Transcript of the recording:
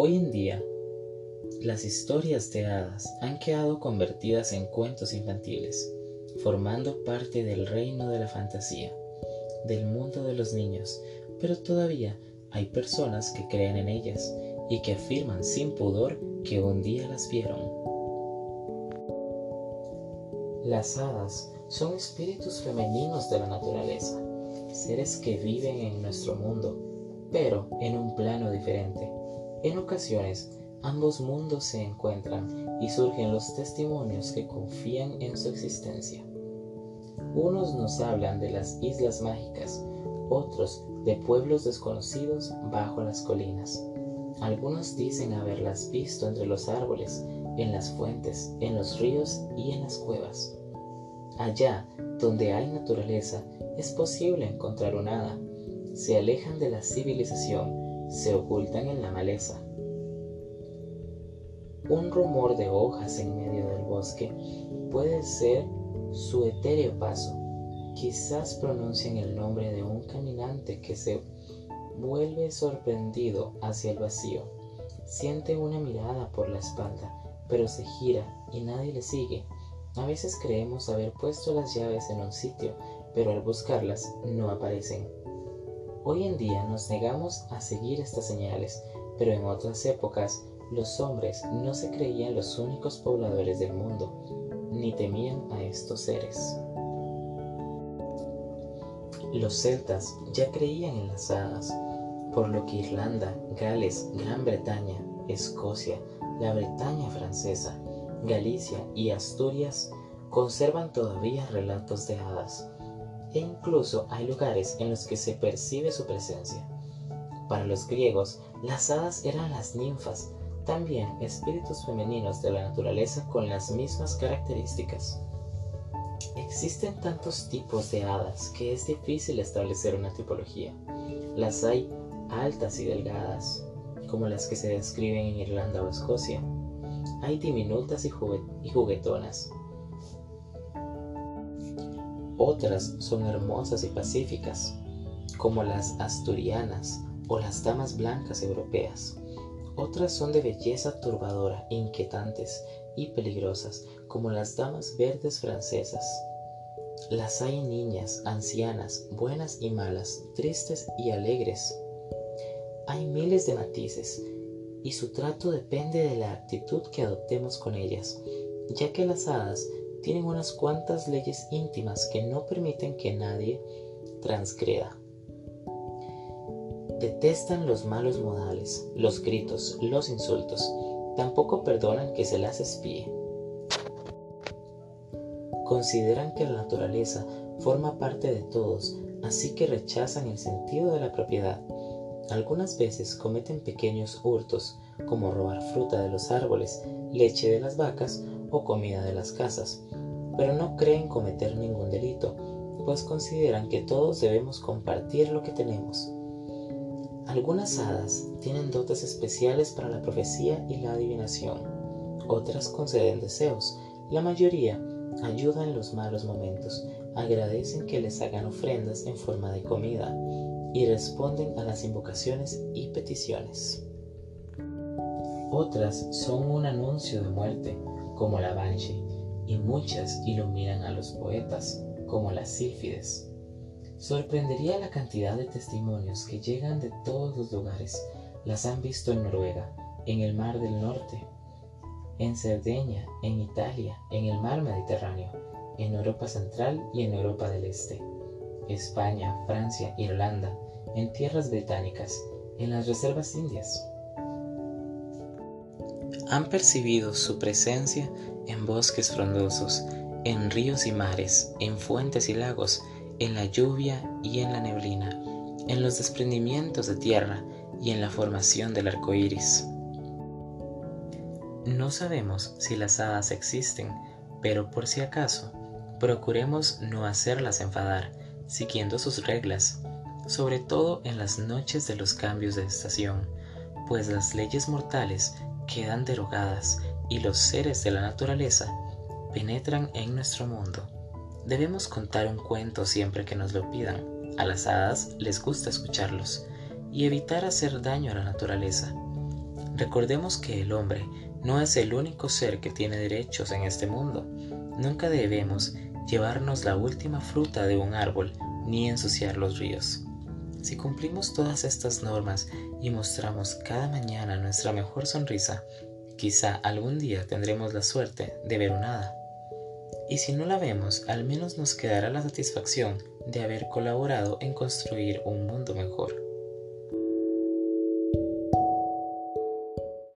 Hoy en día, las historias de hadas han quedado convertidas en cuentos infantiles, formando parte del reino de la fantasía, del mundo de los niños, pero todavía hay personas que creen en ellas y que afirman sin pudor que un día las vieron. Las hadas son espíritus femeninos de la naturaleza, seres que viven en nuestro mundo, pero en un plano diferente. En ocasiones, ambos mundos se encuentran y surgen los testimonios que confían en su existencia. Unos nos hablan de las islas mágicas, otros de pueblos desconocidos bajo las colinas. Algunos dicen haberlas visto entre los árboles, en las fuentes, en los ríos y en las cuevas. Allá donde hay naturaleza es posible encontrar un hada. Se alejan de la civilización, se ocultan en la maleza. Un rumor de hojas en medio del bosque puede ser su etéreo paso. Quizás pronuncien el nombre de un caminante que se vuelve sorprendido hacia el vacío. Siente una mirada por la espalda, pero se gira y nadie le sigue. A veces creemos haber puesto las llaves en un sitio, pero al buscarlas no aparecen. Hoy en día nos negamos a seguir estas señales, pero en otras épocas los hombres no se creían los únicos pobladores del mundo, ni temían a estos seres. Los celtas ya creían en las hadas, por lo que Irlanda, Gales, Gran Bretaña, Escocia, la Bretaña francesa, Galicia y Asturias conservan todavía relatos de hadas, e incluso hay lugares en los que se percibe su presencia. Para los griegos, las hadas eran las ninfas, también espíritus femeninos de la naturaleza con las mismas características. Existen tantos tipos de hadas que es difícil establecer una tipología. Las hay altas y delgadas, como las que se describen en Irlanda o Escocia. Hay diminutas y, juguetonas. Otras son hermosas y pacíficas, como las asturianas o las damas blancas europeas. Otras son de belleza turbadora, inquietantes y peligrosas, como las damas verdes francesas. Las hay niñas, ancianas, buenas y malas, tristes y alegres. Hay miles de matices, y su trato depende de la actitud que adoptemos con ellas, ya que las hadas tienen unas cuantas leyes íntimas que no permiten que nadie transgreda. Detestan los malos modales, los gritos, los insultos. Tampoco perdonan que se las espíe. Consideran que la naturaleza forma parte de todos, así que rechazan el sentido de la propiedad. Algunas veces cometen pequeños hurtos, como robar fruta de los árboles, leche de las vacas o comida de las casas, pero no creen cometer ningún delito, pues consideran que todos debemos compartir lo que tenemos. Algunas hadas tienen dotes especiales para la profecía y la adivinación. Otras conceden deseos. La mayoría ayudan en los malos momentos, agradecen que les hagan ofrendas en forma de comida y responden a las invocaciones y peticiones. Otras son un anuncio de muerte, como la Banshee, y muchas iluminan a los poetas, como las sílfides. Sorprendería la cantidad de testimonios que llegan de todos los lugares. Las han visto en Noruega, en el Mar del Norte, en Cerdeña, en Italia, en el Mar Mediterráneo, en Europa Central y en Europa del Este, España, Francia, Irlanda, en tierras británicas, en las reservas indias. Han percibido su presencia en bosques frondosos, en ríos y mares, en fuentes y lagos, en la lluvia y en la neblina, en los desprendimientos de tierra y en la formación del arco iris. No sabemos si las hadas existen, pero por si acaso, procuremos no hacerlas enfadar, siguiendo sus reglas, sobre todo en las noches de los cambios de estación, pues las leyes mortales quedan derogadas y los seres de la naturaleza penetran en nuestro mundo. Debemos contar un cuento siempre que nos lo pidan. A las hadas les gusta escucharlos y evitar hacer daño a la naturaleza. Recordemos que el hombre no es el único ser que tiene derechos en este mundo. Nunca debemos llevarnos la última fruta de un árbol ni ensuciar los ríos. Si cumplimos todas estas normas y mostramos cada mañana nuestra mejor sonrisa, quizá algún día tendremos la suerte de ver un hada. Y si no la vemos, al menos nos quedará la satisfacción de haber colaborado en construir un mundo mejor.